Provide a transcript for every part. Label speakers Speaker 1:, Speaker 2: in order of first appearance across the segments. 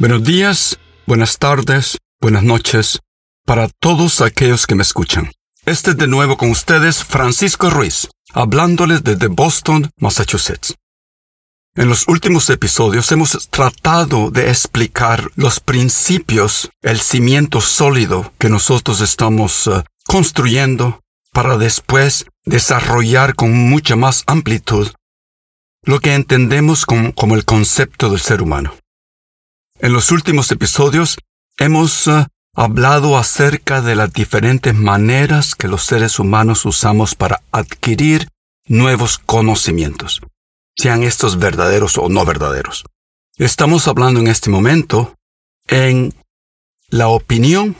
Speaker 1: Buenos días, buenas tardes, buenas noches para todos aquellos que me escuchan. Este es de nuevo con ustedes Francisco Ruiz, hablándoles desde Boston, Massachusetts. En los últimos episodios hemos tratado de explicar los principios, el cimiento sólido que nosotros estamos uh, construyendo para después desarrollar con mucha más amplitud lo que entendemos como el concepto del ser humano. En los últimos episodios hemos uh, hablado acerca de las diferentes maneras que los seres humanos usamos para adquirir nuevos conocimientos, sean estos verdaderos o no verdaderos. Estamos hablando en este momento en la opinión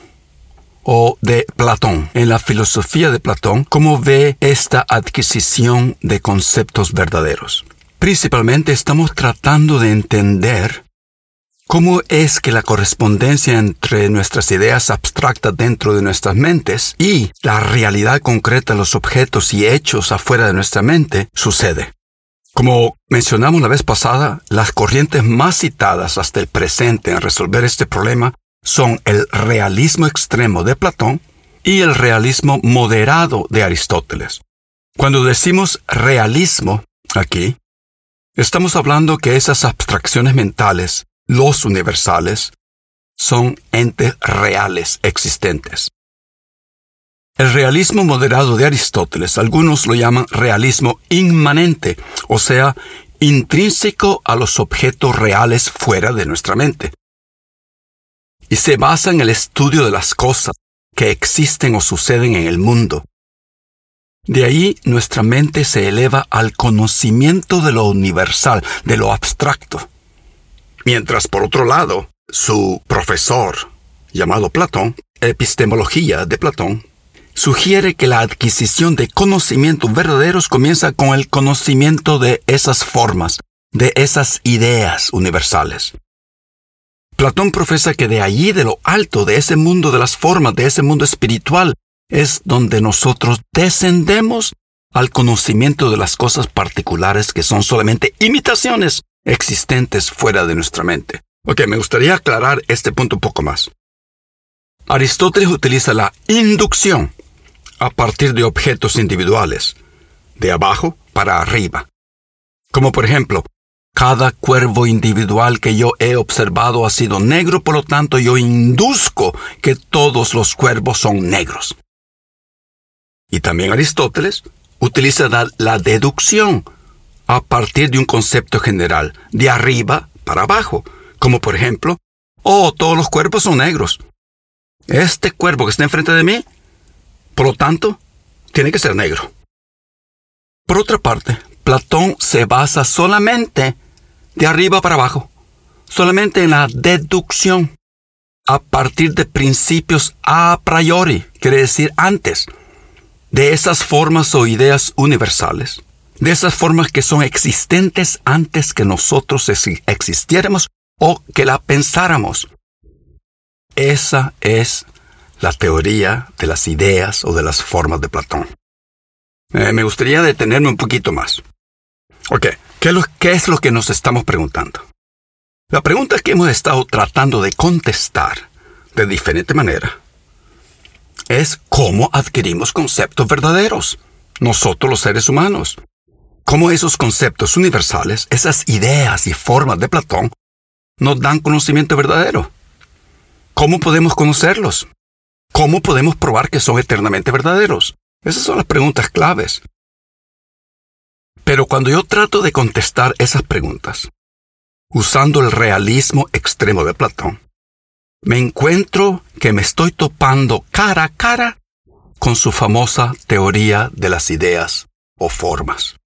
Speaker 1: o de Platón, en la filosofía de Platón, cómo ve esta adquisición de conceptos verdaderos. Principalmente estamos tratando de entender ¿Cómo es que la correspondencia entre nuestras ideas abstractas dentro de nuestras mentes y la realidad concreta de los objetos y hechos afuera de nuestra mente sucede? Como mencionamos la vez pasada, las corrientes más citadas hasta el presente en resolver este problema son el realismo extremo de Platón y el realismo moderado de Aristóteles. Cuando decimos realismo aquí, estamos hablando que esas abstracciones mentales los universales, son entes reales existentes. El realismo moderado de Aristóteles, algunos lo llaman realismo inmanente, o sea, intrínseco a los objetos reales fuera de nuestra mente. Y se basa en el estudio de las cosas que existen o suceden en el mundo. De ahí nuestra mente se eleva al conocimiento de lo universal, de lo abstracto. Mientras por otro lado, su profesor, llamado Platón, Epistemología de Platón, sugiere que la adquisición de conocimientos verdaderos comienza con el conocimiento de esas formas, de esas ideas universales. Platón profesa que de allí, de lo alto, de ese mundo de las formas, de ese mundo espiritual, es donde nosotros descendemos al conocimiento de las cosas particulares que son solamente imitaciones existentes fuera de nuestra mente. Ok, me gustaría aclarar este punto un poco más. Aristóteles utiliza la inducción a partir de objetos individuales, de abajo para arriba. Como por ejemplo, cada cuervo individual que yo he observado ha sido negro, por lo tanto yo induzco que todos los cuervos son negros. Y también Aristóteles utiliza la, deducción a partir de un concepto general, de arriba para abajo, como por ejemplo, oh, todos los cuerpos son negros. Este cuerpo que está enfrente de mí, por lo tanto, tiene que ser negro. Por otra parte, Platón se basa solamente de arriba para abajo, solamente en la deducción, a partir de principios a priori, quiere decir antes, de esas formas o ideas universales de esas formas que son existentes antes que nosotros existiéramos o que la pensáramos. Esa es la teoría de las ideas o de las formas de Platón. Eh, me gustaría detenerme un poquito más. Ok, ¿qué ¿qué es lo que nos estamos preguntando? La pregunta que hemos estado tratando de contestar de diferente manera es cómo adquirimos conceptos verdaderos, nosotros los seres humanos cómo esos conceptos universales, esas ideas y formas de Platón, nos dan conocimiento verdadero. ¿Cómo podemos conocerlos? ¿Cómo podemos probar que son eternamente verdaderos? Esas son las preguntas claves. Pero cuando yo trato de contestar esas preguntas, usando el realismo extremo de Platón, me encuentro que me estoy topando cara a cara con su famosa teoría de las ideas o formas.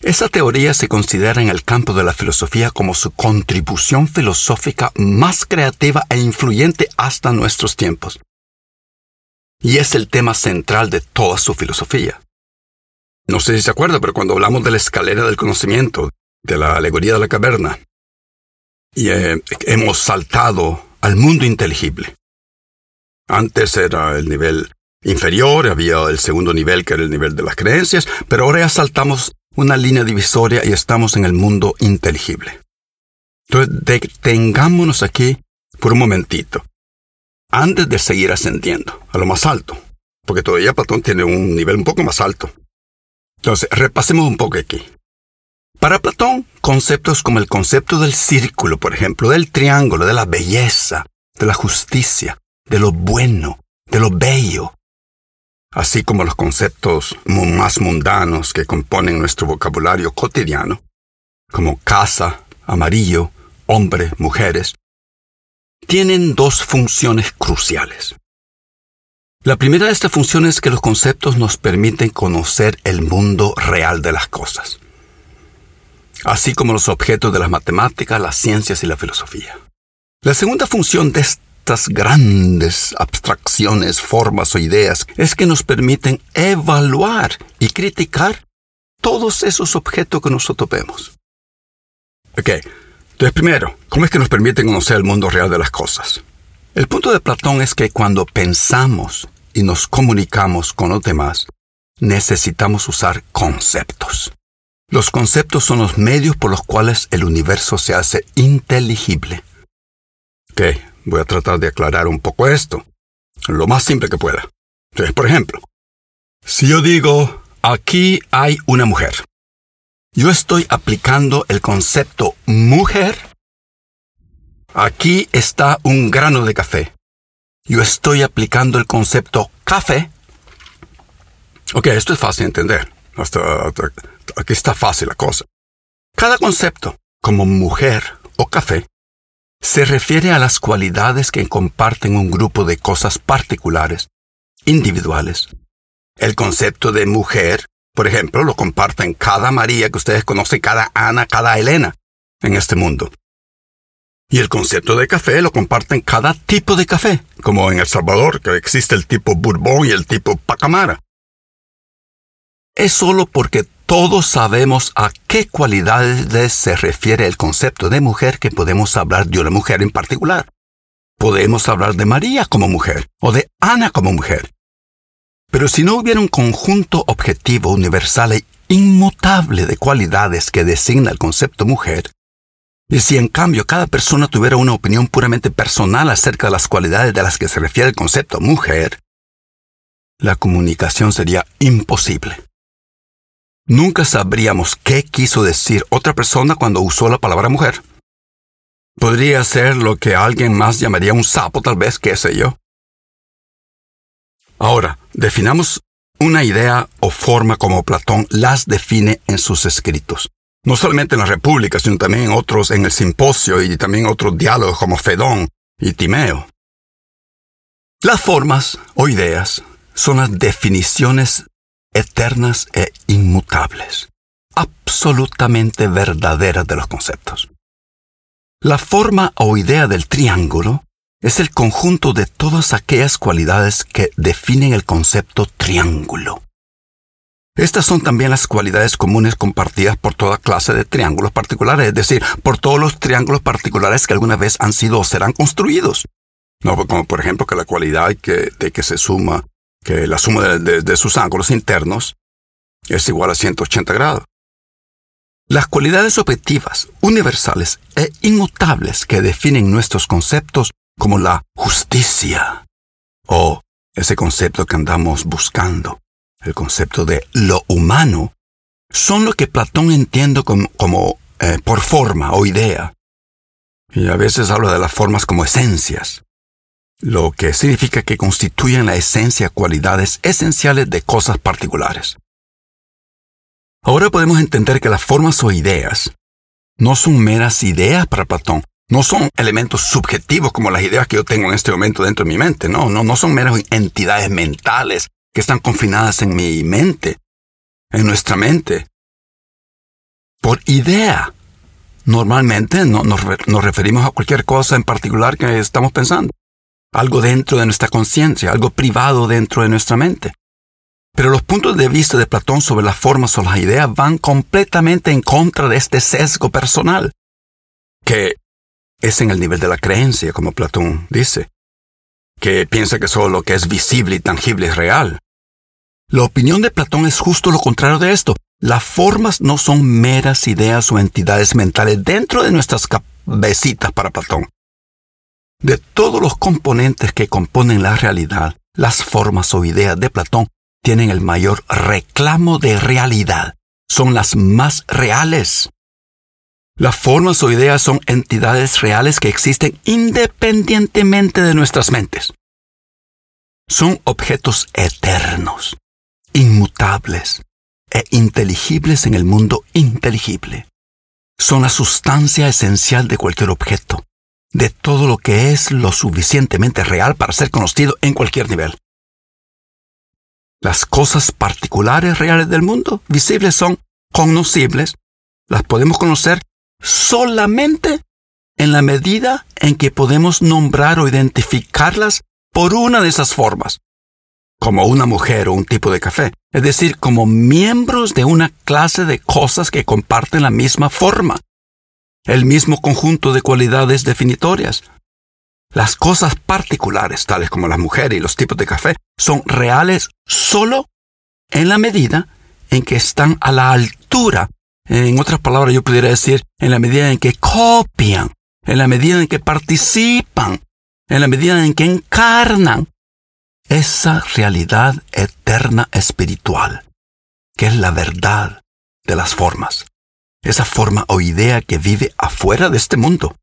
Speaker 1: Esa teoría se considera en el campo de la filosofía como su contribución filosófica más creativa e influyente hasta nuestros tiempos. Y es el tema central de toda su filosofía. No sé si se acuerda, pero cuando hablamos de la escalera del conocimiento, de la alegoría de la caverna, y eh, hemos saltado al mundo inteligible. Antes era el nivel inferior, había el segundo nivel que era el nivel de las creencias, pero ahora ya saltamos una línea divisoria y estamos en el mundo inteligible. Entonces, detengámonos aquí por un momentito, antes de seguir ascendiendo a lo más alto, porque todavía Platón tiene un nivel un poco más alto. Entonces, repasemos un poco aquí. Para Platón, conceptos como el concepto del círculo, por ejemplo, del triángulo, de la belleza, de la justicia, de lo bueno, de lo bello, así como los conceptos más mundanos que componen nuestro vocabulario cotidiano, como casa, amarillo, hombre, mujeres, tienen dos funciones cruciales. La primera de estas funciones es que los conceptos nos permiten conocer el mundo real de las cosas, así como los objetos de las matemáticas, las ciencias y la filosofía. La segunda función de estas grandes abstracciones, formas o ideas es que nos permiten evaluar y criticar todos esos objetos que nosotros vemos. Ok, entonces primero, ¿cómo es que nos permiten conocer el mundo real de las cosas? El punto de Platón es que cuando pensamos y nos comunicamos con los demás, necesitamos usar conceptos. Los conceptos son los medios por los cuales el universo se hace inteligible. Ok, Voy a tratar de aclarar un poco esto, lo más simple que pueda. Entonces, por ejemplo, si yo digo, aquí hay una mujer, yo estoy aplicando el concepto mujer. Aquí está un grano de café. Yo estoy aplicando el concepto café. Ok, esto es fácil de entender. aquí está fácil la cosa. Cada concepto, como mujer o café, se refiere a las cualidades que comparten un grupo de cosas particulares, individuales. El concepto de mujer, por ejemplo, lo comparten cada María que ustedes conocen, cada Ana, cada Elena en este mundo. Y el concepto de café lo comparten cada tipo de café, como en El Salvador, que existe el tipo Bourbon y el tipo Pacamara. Es solo porque todos sabemos a qué cualidades se refiere el concepto de mujer que podemos hablar de una mujer en particular. Podemos hablar de María como mujer o de Ana como mujer. Pero si no hubiera un conjunto objetivo universal e inmutable de cualidades que designa el concepto mujer, y si en cambio cada persona tuviera una opinión puramente personal acerca de las cualidades de las que se refiere el concepto mujer, la comunicación sería imposible. Nunca sabríamos qué quiso decir otra persona cuando usó la palabra mujer. Podría ser lo que alguien más llamaría un sapo, tal vez, qué sé yo. Ahora, definamos una idea o forma como Platón las define en sus escritos. No solamente en la República, sino también en otros, en el Simposio y también otros diálogos como Fedón y Timeo. Las formas o ideas son las definiciones eternas e inmutables, absolutamente verdaderas de los conceptos. La forma o idea del triángulo es el conjunto de todas aquellas cualidades que definen el concepto triángulo. Estas son también las cualidades comunes compartidas por toda clase de triángulos particulares, es decir, por todos los triángulos particulares que alguna vez han sido o serán construidos. No, como por ejemplo que la cualidad de que se suma que la suma de, sus ángulos internos es igual a 180 grados. Las cualidades objetivas, universales e inmutables que definen nuestros conceptos como la justicia o ese concepto que andamos buscando, el concepto de lo humano, son lo que Platón entiende como, eh, por forma o idea. Y a veces habla de las formas como esencias lo que significa que constituyen la esencia cualidades esenciales de cosas particulares. Ahora podemos entender que las formas o ideas no son meras ideas para Platón, No son elementos subjetivos como las ideas que yo tengo en este momento dentro de mi mente. No, no, no son meras entidades mentales que están confinadas en mi mente, en nuestra mente. Por idea. Normalmente no, nos, nos referimos a cualquier cosa en particular que estamos pensando. Algo dentro de nuestra conciencia, algo privado dentro de nuestra mente. Pero los puntos de vista de Platón sobre las formas o las ideas van completamente en contra de este sesgo personal, que es en el nivel de la creencia, como Platón dice, que piensa que solo lo que es visible y tangible es real. La opinión de Platón es justo lo contrario de esto. Las formas no son meras ideas o entidades mentales dentro de nuestras cabecitas para Platón. De todos los componentes que componen la realidad, las formas o ideas de Platón tienen el mayor reclamo de realidad. Son las más reales. Las formas o ideas son entidades reales que existen independientemente de nuestras mentes. Son objetos eternos, inmutables e inteligibles en el mundo inteligible. Son la sustancia esencial de cualquier objeto, de todo lo que es lo suficientemente real para ser conocido en cualquier nivel. Las cosas particulares reales del mundo visibles son conocibles, las podemos conocer solamente en la medida en que podemos nombrar o identificarlas por una de esas formas, como una mujer o un tipo de café, es decir, como miembros de una clase de cosas que comparten la misma forma, el mismo conjunto de cualidades definitorias. Las cosas particulares, tales como la mujer y los tipos de café, son reales solo en la medida en que están a la altura en otras palabras, yo pudiera decir, en la medida en que copian, en la medida en que participan, en la medida en que encarnan esa realidad eterna espiritual, que es la verdad de las formas, esa forma o idea que vive afuera de este mundo,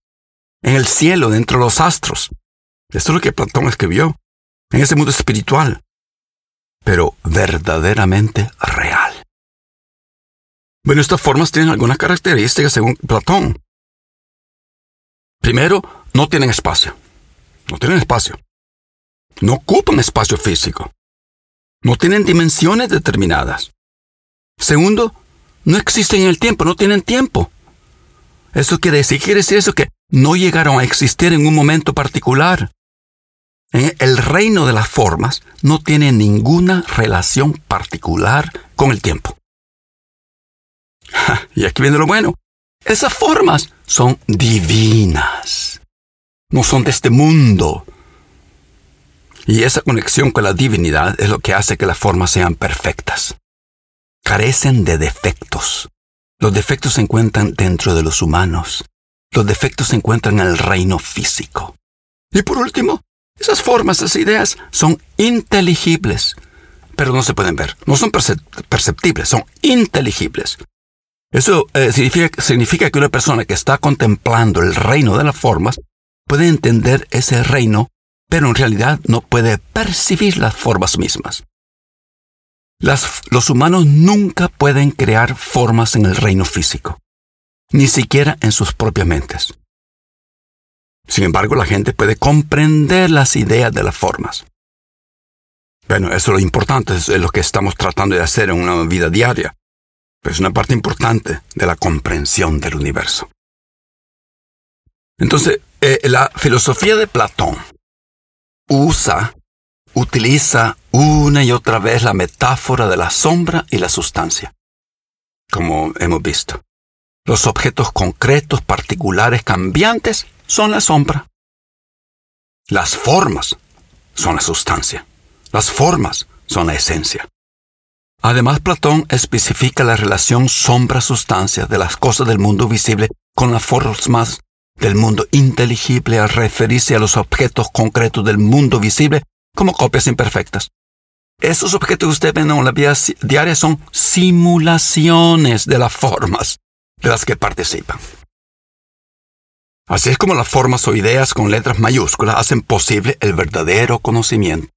Speaker 1: en el cielo, dentro de los astros. Esto es lo que Platón escribió, en ese mundo espiritual, pero verdaderamente real. Bueno, estas formas tienen algunas características según Platón. Primero, no tienen espacio. No tienen espacio. No ocupan espacio físico. No tienen dimensiones determinadas. Segundo, no existen en el tiempo, no tienen tiempo. Eso quiere decir, quiere decir eso que no llegaron a existir en un momento particular. El reino de las formas no tiene ninguna relación particular con el tiempo. y aquí viene lo bueno. Esas formas son divinas. No son de este mundo. Y esa conexión con la divinidad es lo que hace que las formas sean perfectas. Carecen de defectos. Los defectos se encuentran dentro de los humanos. Los defectos se encuentran en el reino físico. Y por último, esas formas, esas ideas son inteligibles, pero no se pueden ver. No son perceptibles, son inteligibles. Eso eh, significa, que una persona que está contemplando el reino de las formas puede entender ese reino, pero en realidad no puede percibir las formas mismas. Los humanos nunca pueden crear formas en el reino físico, ni siquiera en sus propias mentes. Sin embargo, la gente puede comprender las ideas de las formas. Bueno, eso es lo importante, es lo que estamos tratando de hacer en una vida diaria es una parte importante de la comprensión del universo. Entonces, eh, la filosofía de Platón usa, utiliza una y otra vez la metáfora de la sombra y la sustancia, como hemos visto. Los objetos concretos, particulares, cambiantes, son la sombra. Las formas son la sustancia. Las formas son la esencia. Además, Platón especifica la relación sombra-sustancia de las cosas del mundo visible con las formas del mundo inteligible al referirse a los objetos concretos del mundo visible como copias imperfectas. Esos objetos que usted ve en la vida diaria son simulaciones de las formas de las que participan. Así es como las formas o ideas con letras mayúsculas hacen posible el verdadero conocimiento.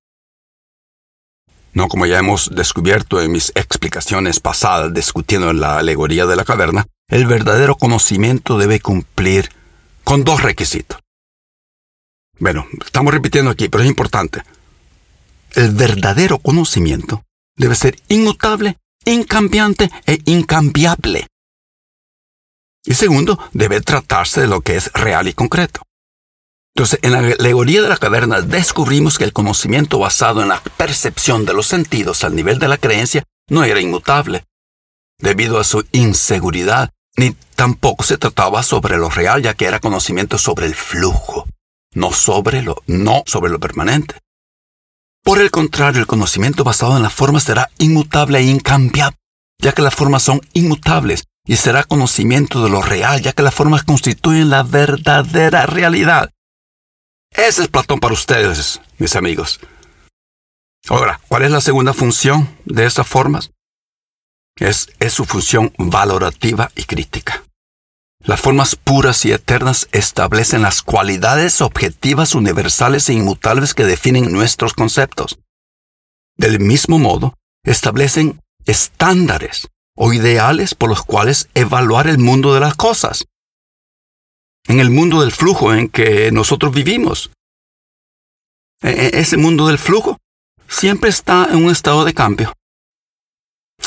Speaker 1: No como ya hemos descubierto en mis explicaciones pasadas discutiendo la alegoría de la caverna, el verdadero conocimiento debe cumplir con dos requisitos. Bueno, estamos repitiendo aquí, pero es importante. El verdadero conocimiento debe ser inmutable, incambiante e incambiable. Y segundo, debe tratarse de lo que es real y concreto. Entonces, en la alegoría de la caverna descubrimos que el conocimiento basado en la percepción de los sentidos al nivel de la creencia no era inmutable, debido a su inseguridad, ni tampoco se trataba sobre lo real, ya que era conocimiento sobre el flujo, no sobre lo, no sobre lo permanente. Por el contrario, el conocimiento basado en la forma será inmutable e incambiable, ya que las formas son inmutables, y será conocimiento de lo real, ya que las formas constituyen la verdadera realidad. Ese es Platón para ustedes, mis amigos. Ahora, ¿cuál es la segunda función de esas formas? Es, es su función valorativa y crítica. Las formas puras y eternas establecen las cualidades objetivas universales e inmutables que definen nuestros conceptos. Del mismo modo, establecen estándares o ideales por los cuales evaluar el mundo de las cosas. En el mundo del flujo en que nosotros vivimos. E, e, ese mundo del flujo siempre está en un estado de cambio.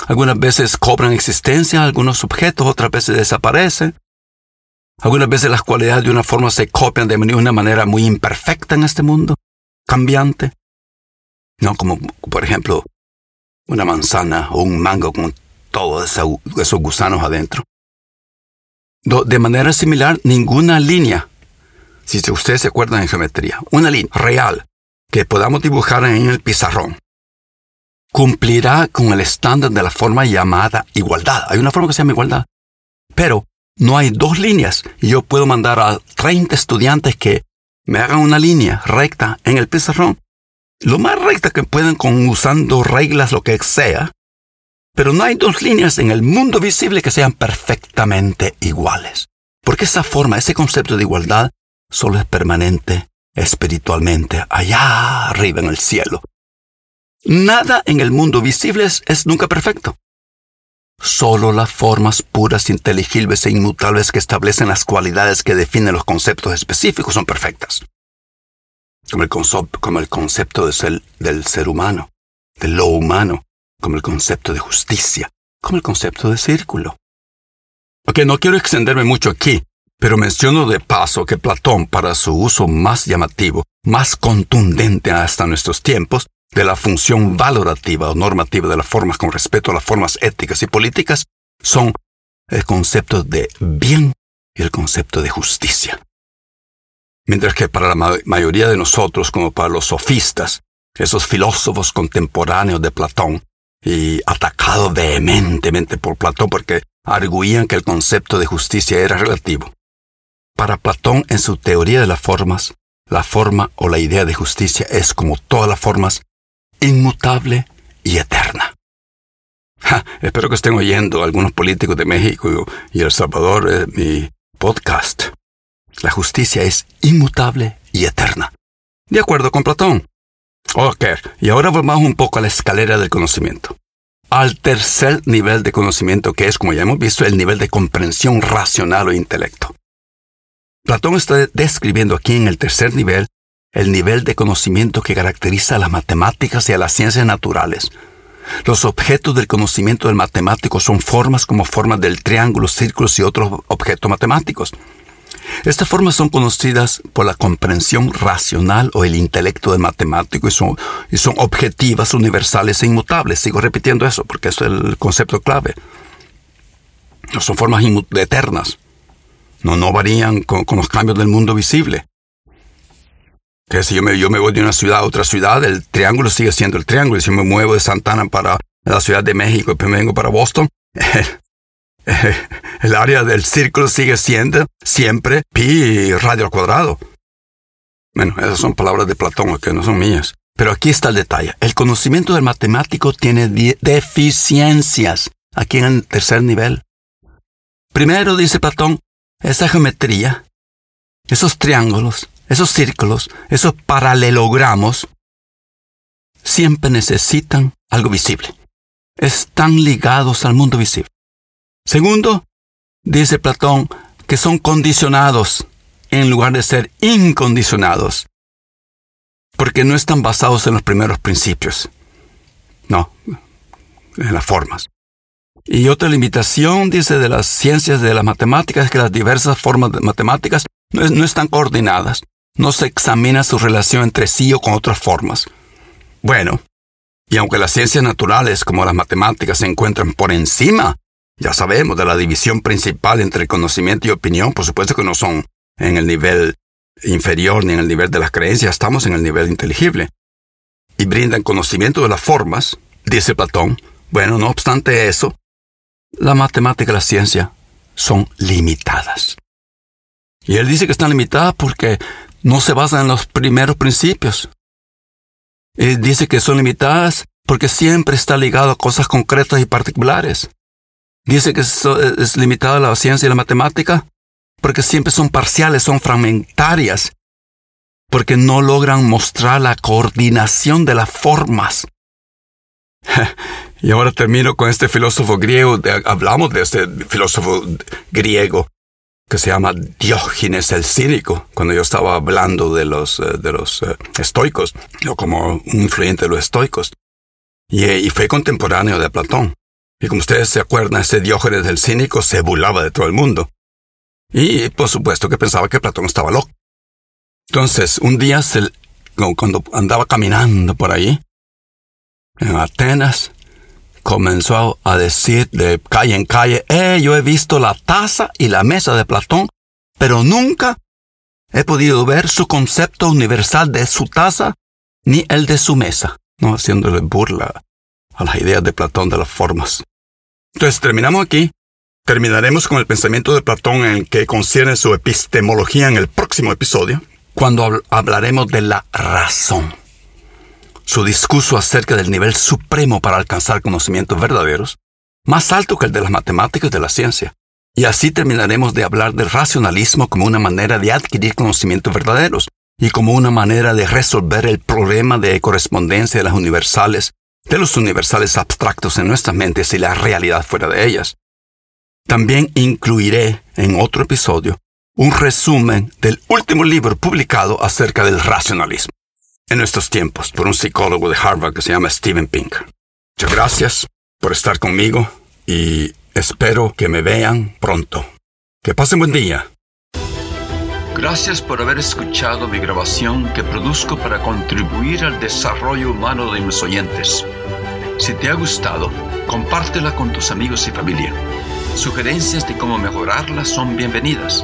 Speaker 1: Algunas veces cobran existencia algunos objetos, otras veces desaparecen. Algunas veces las cualidades de una forma se copian de una manera muy imperfecta en este mundo, cambiante. No como, por ejemplo, una manzana o un mango con todos esos gusanos adentro. De manera similar, ninguna línea, si ustedes se acuerdan en geometría, una línea real que podamos dibujar en el pizarrón, cumplirá con el estándar de la forma llamada igualdad. Hay una forma que se llama igualdad. Pero no hay dos líneas yo puedo mandar a 30 estudiantes que me hagan una línea recta en el pizarrón. Lo más recta que pueden con usando reglas, lo que sea. Pero no hay dos líneas en el mundo visible que sean perfectamente iguales. Porque esa forma, ese concepto de igualdad, solo es permanente espiritualmente allá arriba en el cielo. Nada en el mundo visible es, es nunca perfecto. Solo las formas puras, inteligibles e inmutables que establecen las cualidades que definen los conceptos específicos son perfectas. Como el, concepto del ser humano, de lo humano, como el concepto de justicia, como el concepto de círculo. Ok, no quiero extenderme mucho aquí, pero menciono de paso que Platón, para su uso más llamativo, más contundente hasta nuestros tiempos, de la función valorativa o normativa de las formas con respecto a las formas éticas y políticas son el concepto de bien y el concepto de justicia. Mientras que para la mayoría de nosotros, como para los sofistas, esos filósofos contemporáneos de Platón, y atacados vehementemente por Platón porque arguían que el concepto de justicia era relativo. Para Platón, en su teoría de las formas, la forma o la idea de justicia es, como todas las formas, inmutable y eterna. espero que estén oyendo algunos políticos de México y El Salvador eh, mi podcast. La justicia es inmutable y eterna. De acuerdo con Platón. Ok, y ahora volvamos un poco a la escalera del conocimiento. Al tercer nivel de conocimiento que es, como ya hemos visto, el nivel de comprensión racional o intelecto. Platón está describiendo aquí en el tercer nivel el nivel de conocimiento que caracteriza a las matemáticas y a las ciencias naturales. Los objetos del conocimiento del matemático son formas como formas del triángulo, círculos y otros objetos matemáticos. Estas formas son conocidas por la comprensión racional o el intelecto del matemático y son, y son objetivas, universales e inmutables. Sigo repitiendo eso porque es el concepto clave. No son formas eternas. No, no varían con los cambios del mundo visible. Que si yo me, voy de una ciudad a otra ciudad, el triángulo sigue siendo el triángulo. Si me muevo de Santana para la Ciudad de México y me vengo para Boston, el, área del círculo sigue siendo siempre pi radio al cuadrado. Bueno, esas son palabras de Platón, que no son mías. Pero aquí está el detalle. El conocimiento del matemático tiene deficiencias aquí en el tercer nivel. Primero, dice Platón, esa geometría, esos triángulos, esos círculos, esos paralelogramos, siempre necesitan algo visible. Están ligados al mundo visible. Segundo, dice Platón, que son condicionados. en lugar de ser incondicionados, porque no están basados en los primeros principios, no, en las formas. Y otra limitación, dice, de las ciencias de las matemáticas es que las diversas formas de matemáticas no, están coordinadas. No se examina su relación entre sí o con otras formas. Bueno, y aunque las ciencias naturales como las matemáticas se encuentran por encima, ya sabemos, de la división principal entre conocimiento y opinión, por supuesto que no son en el nivel inferior ni en el nivel de las creencias, estamos en el nivel inteligible. Y brindan conocimiento de las formas, dice Platón. Bueno, no obstante eso, la matemática y la ciencia son limitadas. Y él dice que están limitadas porque no se basan en los primeros principios. Y dice que son limitadas porque siempre está ligado a cosas concretas y particulares. Dice que es limitada la ciencia y la matemática porque siempre son parciales, son fragmentarias, porque no logran mostrar la coordinación de las formas. Y ahora termino con este filósofo griego, hablamos de este filósofo griego que se llama Diógenes el Cínico, cuando yo estaba hablando de los, eh, de los eh, estoicos, o como un influyente de los estoicos. Y, y, fue contemporáneo de Platón. Y como ustedes se acuerdan, ese Diógenes el Cínico se burlaba de todo el mundo. Y por supuesto que pensaba que Platón estaba loco. Entonces, un día, cuando andaba caminando por ahí, en Atenas, comenzó a decir de calle en calle, eh, yo he visto la taza y la mesa de Platón, pero nunca he podido ver su concepto universal de su taza ni el de su mesa, no haciéndole burla a las ideas de Platón de las formas. Entonces terminamos aquí. Terminaremos con el pensamiento de Platón en el que concierne su epistemología en el próximo episodio, cuando hablaremos de la razón su discurso acerca del nivel supremo para alcanzar conocimientos verdaderos, más alto que el de las matemáticas y de la ciencia. Y así terminaremos de hablar del racionalismo como una manera de adquirir conocimientos verdaderos y como una manera de resolver el problema de correspondencia de las universales, de los universales abstractos en nuestras mentes y la realidad fuera de ellas. También incluiré en otro episodio un resumen del último libro publicado acerca del racionalismo en nuestros tiempos por un psicólogo de Harvard que se llama Steven Pink. Muchas gracias por estar conmigo y espero que me vean pronto. Que pasen buen día. Gracias por haber escuchado mi grabación que produzco para contribuir al desarrollo humano de mis oyentes. Si te ha gustado, compártela con tus amigos y familia. Sugerencias de cómo mejorarla son bienvenidas.